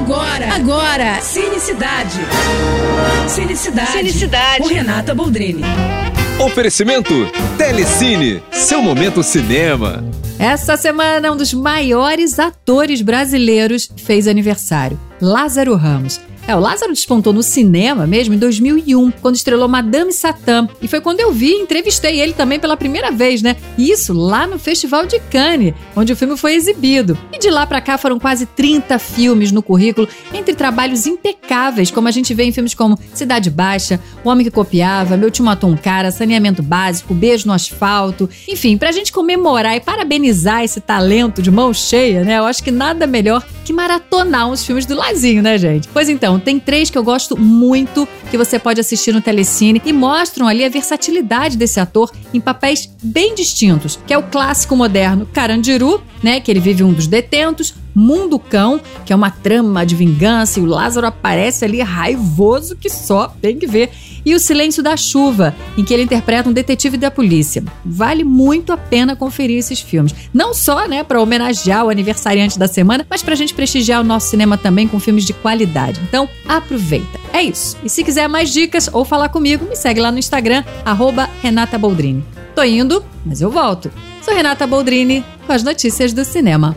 Agora, agora, Cinecidade. Cinecidade. Cinecidade. Com Renata Boldrini. Oferecimento Telecine, seu momento cinema. Essa semana, um dos maiores atores brasileiros fez aniversário, Lázaro Ramos. É, o Lázaro despontou no cinema mesmo em 2001, quando estrelou Madame Satã. E foi quando eu vi e entrevistei ele também pela primeira vez, né? Isso lá no Festival de Cannes, onde o filme foi exibido. E de lá para cá foram quase 30 filmes no currículo, entre trabalhos impecáveis, como a gente vê em filmes como Cidade Baixa, O Homem que Copiava, Meu Tio Matou um Cara, Saneamento Básico, Beijo no Asfalto. Enfim, pra gente comemorar e parabenizar esse talento de mão cheia, né? Eu acho que nada melhor que maratonar uns filmes do Lazinho, né, gente? Pois então, tem três que eu gosto muito que você pode assistir no Telecine e mostram ali a versatilidade desse ator em papéis bem distintos, que é o clássico moderno Carandiru, né, que ele vive um dos detentos, Mundo Cão, que é uma trama de vingança e o Lázaro aparece ali raivoso que só tem que ver, e O Silêncio da Chuva, em que ele interpreta um detetive da polícia. Vale muito a pena conferir esses filmes. Não só, né, para homenagear o aniversariante da semana, mas para a gente prestigiar o nosso cinema também com filmes de qualidade. Então, aproveita. É isso. E se quiser mais dicas ou falar comigo, me segue lá no Instagram, arroba Renata Boldrini. Tô indo, mas eu volto. Sou Renata Boldrini com as notícias do cinema.